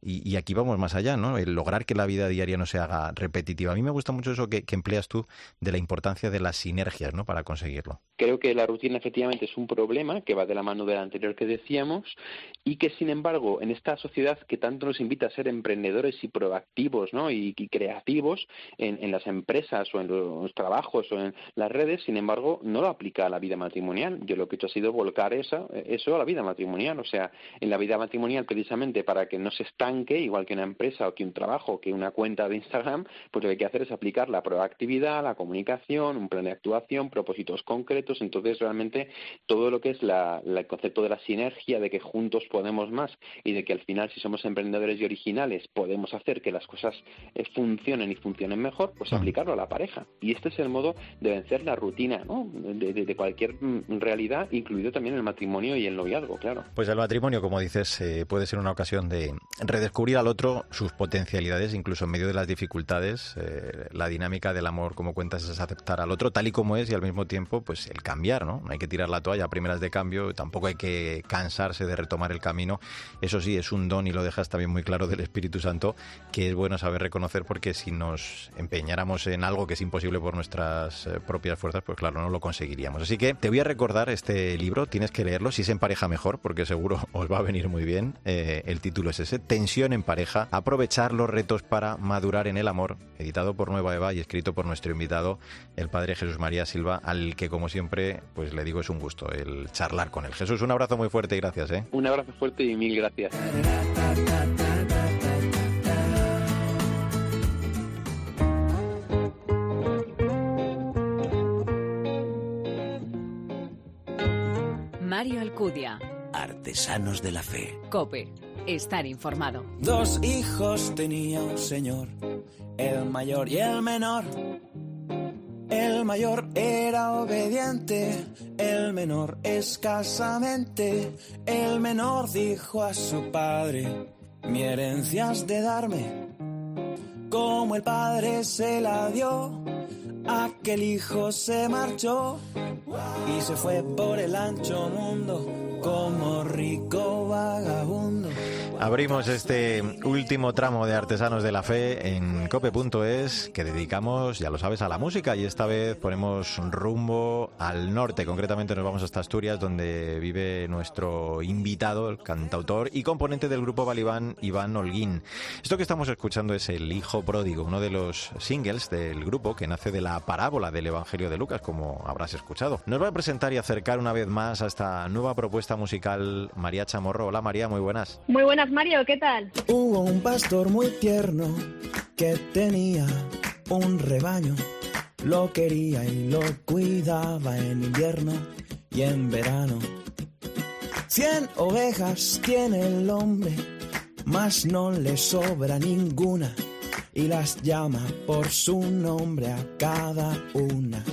y, aquí vamos más allá, ¿no? El lograr que la vida diaria no se haga repetitiva. A mí me gusta mucho eso que, empleas tú de la importancia de las sinergias, ¿no? Para conseguirlo. Creo que la rutina efectivamente es un problema que va de la mano del anterior que decíamos y que, sin embargo, en esta sociedad que tanto nos invita a ser emprendedores y proactivos, ¿no? Y, creativos en, las empresas o en los trabajos o en las redes, sin embargo, no lo aplica a la vida matrimonial. Yo lo que he hecho ha sido volcar eso, eso a la vida matrimonial. O sea, en la vida matrimonial, precisamente para que no se está igual que una empresa o que un trabajo o que una cuenta de Instagram, pues lo que hay que hacer es aplicar la proactividad, la comunicación, un plan de actuación, propósitos concretos. Entonces, realmente, todo lo que es la, el concepto de la sinergia, de que juntos podemos más y de que al final, si somos emprendedores y originales, podemos hacer que las cosas eh, funcionen y funcionen mejor, pues mm. aplicarlo a la pareja. Y este es el modo de vencer la rutina ¿no? de, cualquier mm, realidad, incluido también el matrimonio y el noviazgo, claro. Pues el matrimonio, como dices, eh, puede ser una ocasión de descubrir al otro sus potencialidades, incluso en medio de las dificultades. Eh, la dinámica del amor, como cuentas, es aceptar al otro tal y como es y al mismo tiempo, pues el cambiar, ¿no? No hay que tirar la toalla a primeras de cambio, tampoco hay que cansarse de retomar el camino. Eso sí, es un don y lo dejas también muy claro del Espíritu Santo, que es bueno saber reconocer porque si nos empeñáramos en algo que es imposible por nuestras eh, propias fuerzas, pues claro, no lo conseguiríamos. Así que te voy a recordar este libro, tienes que leerlo, si es en pareja mejor, porque seguro os va a venir muy bien. Eh, el título es ese, en pareja, aprovechar los retos para madurar en el amor, editado por Nueva Eva y escrito por nuestro invitado, el padre Jesús María Silva, al que como siempre, pues le digo es un gusto el charlar con él. Jesús, un abrazo muy fuerte y gracias. ¿eh? Un abrazo fuerte y mil gracias. Mario Alcudia. Artesanos de la Fe. Cope estar informado. Dos hijos tenía un señor, el mayor y el menor. El mayor era obediente, el menor escasamente. El menor dijo a su padre, mi herencia de darme. Como el padre se la dio, aquel hijo se marchó y se fue por el ancho mundo como rico vagabundo. Abrimos este último tramo de Artesanos de la Fe en cope.es que dedicamos, ya lo sabes, a la música y esta vez ponemos rumbo al norte. Concretamente nos vamos hasta Asturias donde vive nuestro invitado, el cantautor y componente del grupo Balibán, Iván Holguín. Esto que estamos escuchando es El Hijo Pródigo, uno de los singles del grupo que nace de la parábola del Evangelio de Lucas, como habrás escuchado. Nos va a presentar y acercar una vez más a esta nueva propuesta musical María Chamorro. Hola María, muy buenas. Muy buenas Mario, ¿qué tal? Hubo un pastor muy tierno que tenía un rebaño. Lo quería y lo cuidaba en invierno y en verano. Cien ovejas tiene el hombre, mas no le sobra ninguna y las llama por su nombre a cada una.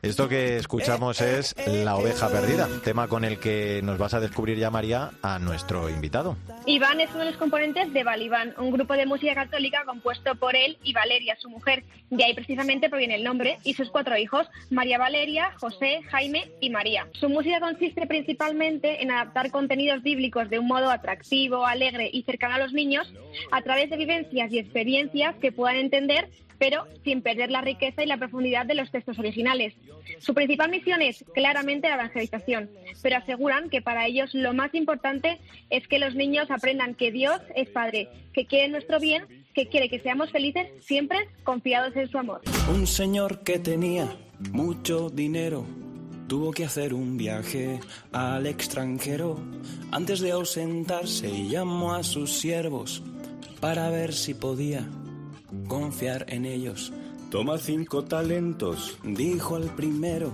Esto que escuchamos es La oveja perdida, tema con el que nos vas a descubrir ya, María, a nuestro invitado. Iván es uno de los componentes de Balibán, un grupo de música católica compuesto por él y Valeria, su mujer. De ahí precisamente proviene el nombre y sus cuatro hijos, María Valeria, José, Jaime y María. Su música consiste principalmente en adaptar contenidos bíblicos de un modo atractivo, alegre y cercano a los niños a través de vivencias y experiencias que puedan entender pero sin perder la riqueza y la profundidad de los textos originales. Su principal misión es claramente la evangelización, pero aseguran que para ellos lo más importante es que los niños aprendan que Dios es Padre, que quiere nuestro bien, que quiere que seamos felices siempre confiados en su amor. Un señor que tenía mucho dinero tuvo que hacer un viaje al extranjero. Antes de ausentarse llamó a sus siervos para ver si podía confiar en ellos. Toma cinco talentos, dijo el primero.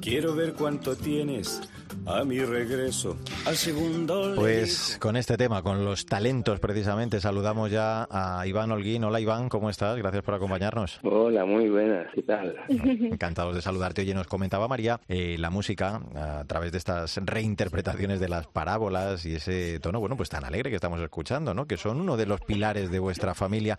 Quiero ver cuánto tienes a mi regreso. Al segundo. Pues con este tema, con los talentos precisamente, saludamos ya a Iván Holguín. Hola Iván, ¿cómo estás? Gracias por acompañarnos. Hola, muy buenas, ¿qué tal? Encantados de saludarte. Oye, nos comentaba María eh, la música a través de estas reinterpretaciones de las parábolas y ese tono, bueno, pues tan alegre que estamos escuchando, ¿no? Que son uno de los pilares de vuestra familia.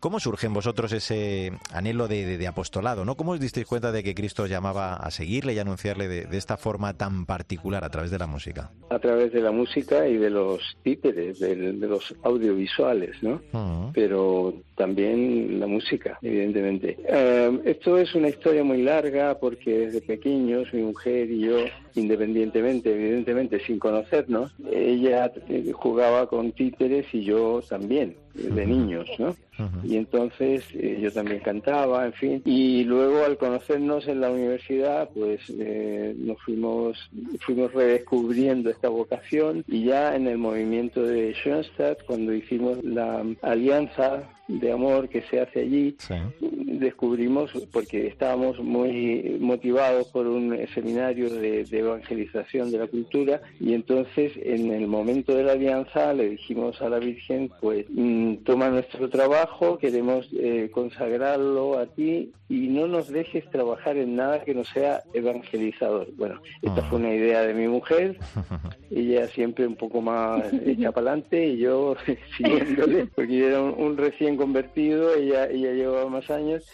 ¿Cómo surge en vosotros ese anhelo de, de- de apostolado, ¿no? ¿Cómo os disteis cuenta de que Cristo os llamaba a seguirle y anunciarle de, de esta forma tan particular a través de la música? A través de la música y de los títeres, del- de, los audiovisuales, ¿no? Ujú. Pero también la música, evidentemente. Eh, esto es una historia muy larga porque desde pequeños mi mujer y yo, independientemente, evidentemente, sin conocernos, ella eh, jugaba con títeres y yo también, de niños, ¿no? Y entonces eh, yo también cantaba, en fin. Y luego al conocernos en la universidad, pues eh, nos fuimos, fuimos redescubriendo esta vocación y ya en el movimiento de Schoenstatt, cuando hicimos la alianza de amor que se hace allí, Sí. descubrimos, porque estábamos muy motivados por un seminario de, de evangelización de la cultura, y entonces en el momento de la alianza le dijimos a la Virgen, pues mm, toma nuestro trabajo, queremos eh, consagrarlo a ti y no nos dejes trabajar en nada que no sea evangelizador. Bueno, esta fue una idea de mi mujer, ella siempre un poco más hecha para adelante y yo siguiéndole, porque era un, un recién convertido, ella, ella llevaba más años.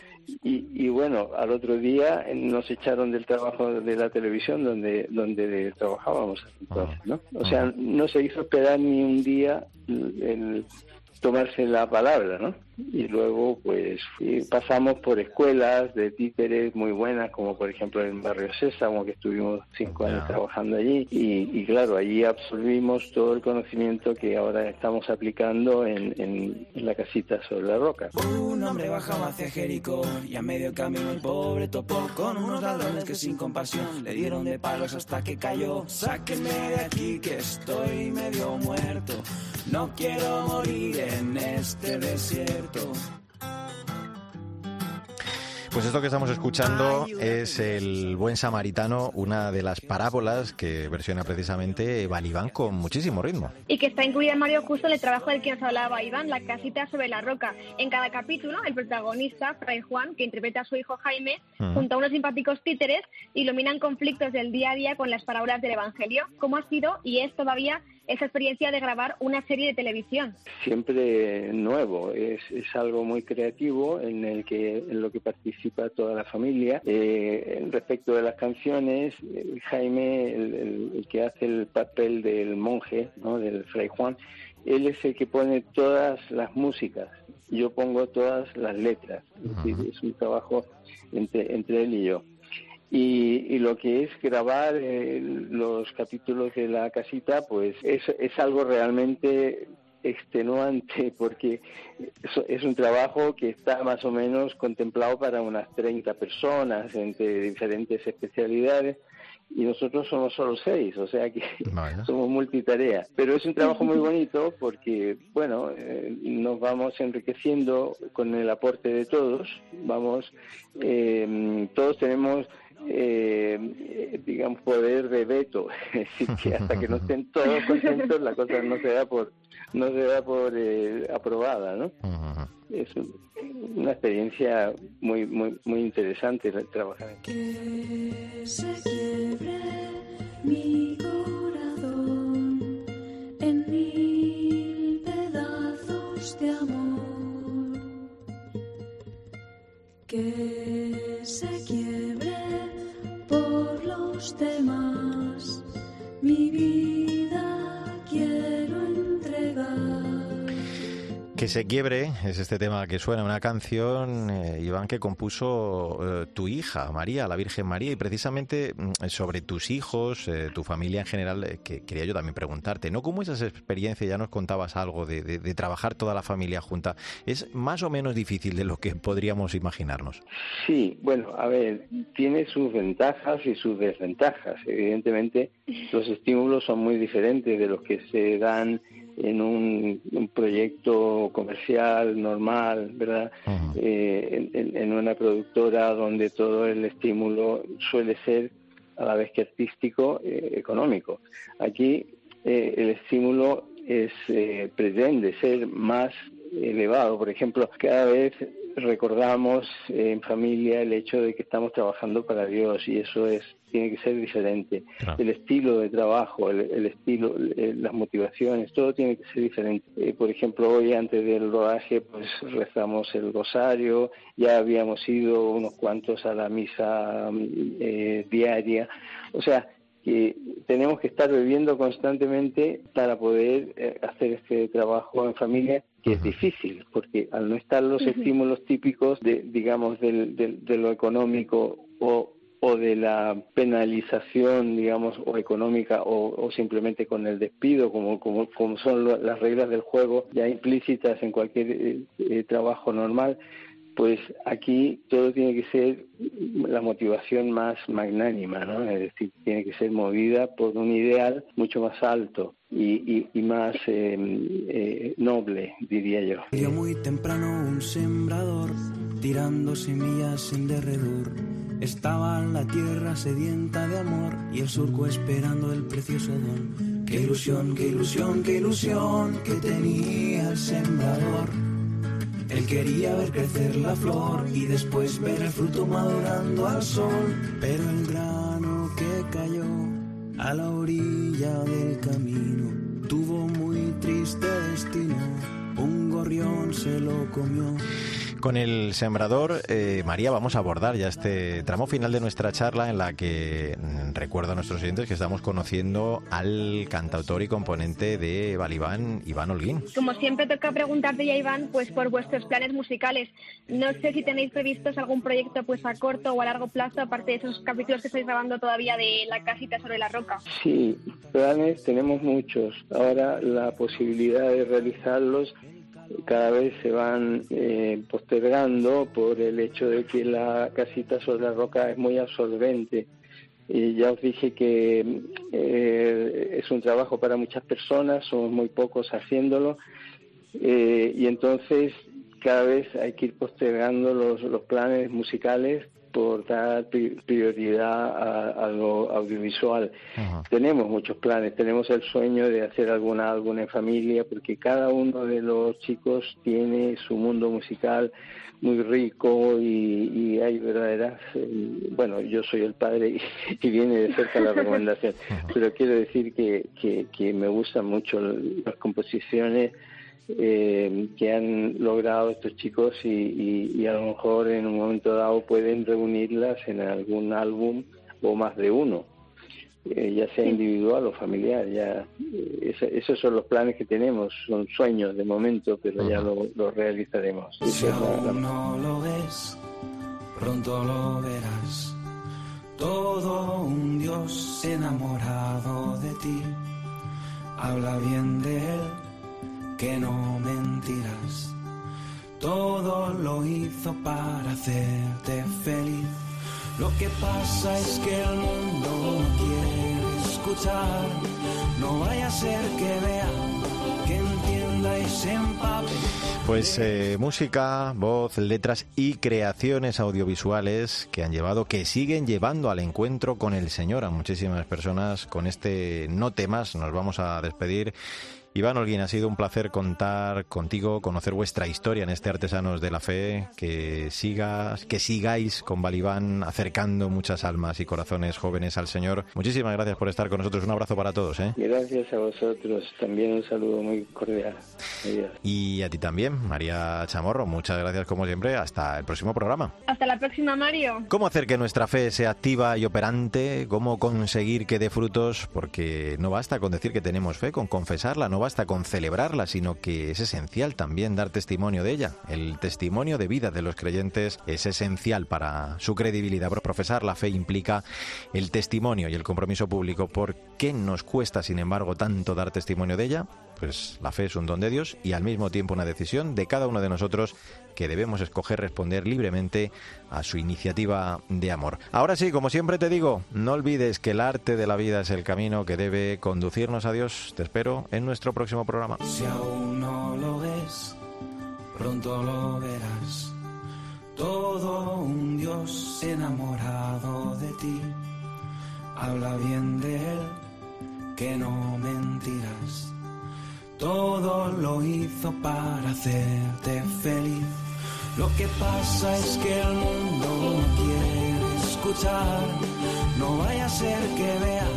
Y, y bueno, al otro día eh, nos echaron del trabajo de la televisión donde donde trabajábamos entonces, ¿no? O sea, no se hizo esperar ni un día el tomarse la palabra, ¿no? Y luego, pues, fui- pasamos por escuelas de títeres muy buenas, como por ejemplo en Barrio Sésamo, que estuvimos cinco años trabajando allí. Y, y claro, allí absorbimos todo el conocimiento que ahora estamos aplicando en, en- en la casita sobre la roca. Un hombre bajaba hacia Jericó y a medio camino el pobre topó con unos ladrones que sin compasión le dieron de palos hasta que cayó. Sáquenme de aquí que estoy medio muerto. No quiero morir en este desierto. Pues esto que estamos escuchando es el buen samaritano, una de las parábolas que versiona precisamente Balibán con muchísimo ritmo. y que está incluida en Mario justo en el trabajo del que nos hablaba Iván, La casita sobre la roca. En cada capítulo, el protagonista, Fray Juan, que interpreta a su hijo Jaime, junto a unos simpáticos títeres, iluminan conflictos del día a día con las palabras del Evangelio. ¿Cómo ha sido y es todavía esa experiencia de grabar una serie de televisión? siempre nuevo, es, es algo muy creativo en el que en lo que participa toda la familia. Eh, respecto de las canciones, eh, Jaime, el, el- el que hace el papel del monje, ¿no? del Fray Juan, él es el que pone todas las músicas. Yo pongo todas las letras. Es decir, es un trabajo entre, entre él y yo. Y, y lo que es grabar eh, los capítulos de la casita, pues es, es algo realmente extenuante porque es, es un trabajo que está más o menos contemplado para unas 30 personas entre diferentes especialidades y nosotros somos solo seis, o sea que Vaya. somos multitarea. Pero es un trabajo muy bonito porque, bueno, eh, nos vamos enriqueciendo con el aporte de todos, vamos, eh, todos tenemos eh, digamos, poder de veto. Es decir, que hasta que no estén todos contentos, la cosa no se da por, no se da por eh, aprobada, ¿no? Es una experiencia muy, muy, muy interesante trabajar aquí. Que se quiebre mi corazón en mil pedazos de amor. Que se quiebre los demás. Mi vida Que se quiebre es este tema que suena, una canción, eh, Iván, que compuso eh, tu hija, María, la Virgen María, y precisamente mm, sobre tus hijos, eh, tu familia en general, eh, que quería yo también preguntarte, ¿no? ¿Cómo esas experiencias, ya nos contabas algo de, de- de trabajar toda la familia junta, es más o menos difícil de lo que podríamos imaginarnos? Sí, bueno, a ver, tiene sus ventajas y sus desventajas. Evidentemente, los estímulos son muy diferentes de los que se dan en un, un proyecto comercial normal, ¿verdad? Eh, en una productora donde todo el estímulo suele ser a la vez que artístico, eh, económico. Aquí eh, el estímulo es eh, pretende ser más elevado. Por ejemplo, cada vez recordamos en familia el hecho de que estamos trabajando para Dios y eso es tiene que ser diferente. El estilo de trabajo, el, el estilo, eh, las motivaciones, todo tiene que ser diferente. Eh, por ejemplo, hoy antes del rodaje, pues rezamos el rosario, ya habíamos ido unos cuantos a la misa mm, eh, diaria. O sea, que tenemos que estar bebiendo constantemente para poder eh, hacer este trabajo en familia que es difícil porque al no estar los estímulos típicos de digamos del, del- de lo económico o o de la penalización, digamos, o económica, o, o simplemente con el despido, como, como, como son lo- las reglas del juego ya implícitas en cualquier eh, eh, trabajo normal, pues aquí todo tiene que ser la motivación más magnánima, ¿no? Es decir, tiene que ser movida por un ideal mucho más alto y, y, y más eh, eh, noble, diría yo. Dio muy temprano un sembrador, tirando semillas en derredor. Estaba la tierra sedienta de amor y el surco esperando el precioso don. Qué ilusión, qué ilusión, qué ilusión que tenía el sembrador. Quería ver crecer la flor y después ver el fruto madurando al sol. Pero el grano que cayó a la orilla del camino tuvo muy triste destino. Un gorrión se lo comió. Con el sembrador, eh, María, vamos a abordar ya este tramo final de nuestra charla en la que mm, recuerdo a nuestros oyentes que estamos conociendo al cantautor y componente de Balibán, Iván Holguín. Como siempre toca preguntarte ya, Iván, pues por vuestros planes musicales. No sé si tenéis previstos algún proyecto pues a corto o a largo plazo, aparte de esos capítulos que estáis grabando todavía de La casita sobre la roca. Sí, planes tenemos muchos. Ahora la posibilidad de realizarlos cada vez se van eh, postergando por el hecho de que la casita sobre la roca es muy absorbente. Y ya os dije que eh, es un trabajo para muchas personas, somos muy pocos haciéndolo, eh, y entonces cada vez hay que ir postergando los, los planes musicales por dar pri- prioridad a, a lo audiovisual. Tenemos muchos planes, tenemos el sueño de hacer algún álbum en familia, porque cada uno de los chicos tiene su mundo musical muy rico y, y hay verdaderas, eh, bueno, yo soy el padre y, y viene de cerca la recomendación, pero quiero decir que, que, que me gustan mucho las composiciones eh, que han logrado estos chicos y, y- y a lo mejor en un momento dado pueden reunirlas en algún álbum o más de uno, eh, ya sea individual o familiar. Ya eh, esos son los planes que tenemos, son sueños de momento, pero ya lo, lo realizaremos. Si aún no lo ves, pronto lo verás. Todo un Dios enamorado de ti. Habla bien de él, que no mentirás. Todo lo hizo para hacerte feliz. Lo que pasa es que el mundo no quiere escuchar. No vaya a ser que vea, que entienda y se empape Pues eh, música, voz, letras y creaciones audiovisuales que han llevado, que siguen llevando al encuentro con el Señor a muchísimas personas. Con este no temas nos vamos a despedir Iván Holguín, ha sido un placer contar contigo, conocer vuestra historia en este Artesanos de la Fe, que sigas, que sigáis con Balibán acercando muchas almas y corazones jóvenes al Señor. Muchísimas gracias por estar con nosotros. Un abrazo para todos. ¿eh? Gracias a vosotros. También un saludo muy cordial. Y a ti también, María Chamorro. Muchas gracias como siempre. Hasta el próximo programa. Hasta la próxima, Mario. ¿Cómo hacer que nuestra fe sea activa y operante? ¿Cómo conseguir que dé frutos? Porque no basta con decir que tenemos fe, con confesarla, no basta con celebrarla, sino que es esencial también dar testimonio de ella. El testimonio de vida de los creyentes es esencial para su credibilidad. Profesar la fe implica el testimonio y el compromiso público. ¿Por qué nos cuesta, sin embargo, tanto dar testimonio de ella? Pues la fe es un don de Dios y al mismo tiempo una decisión de cada uno de nosotros que debemos escoger responder libremente a su iniciativa de amor. Ahora sí, como siempre te digo, no olvides que el arte de la vida es el camino que debe conducirnos a Dios. Te espero en nuestro próximo programa. Si aún no lo ves, pronto lo verás. Todo un Dios enamorado de ti. Habla bien de él, que no mentirás. Todo lo hizo para hacerte feliz. Lo que pasa es que el mundo no quiere escuchar. No vaya a ser que vea,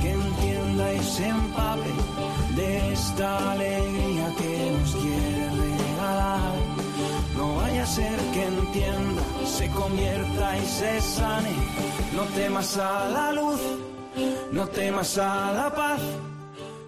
que entienda y se empape de esta alegría que nos quiere regalar. No vaya a ser que entienda, se convierta y se sane. No temas a la luz, no temas a la paz.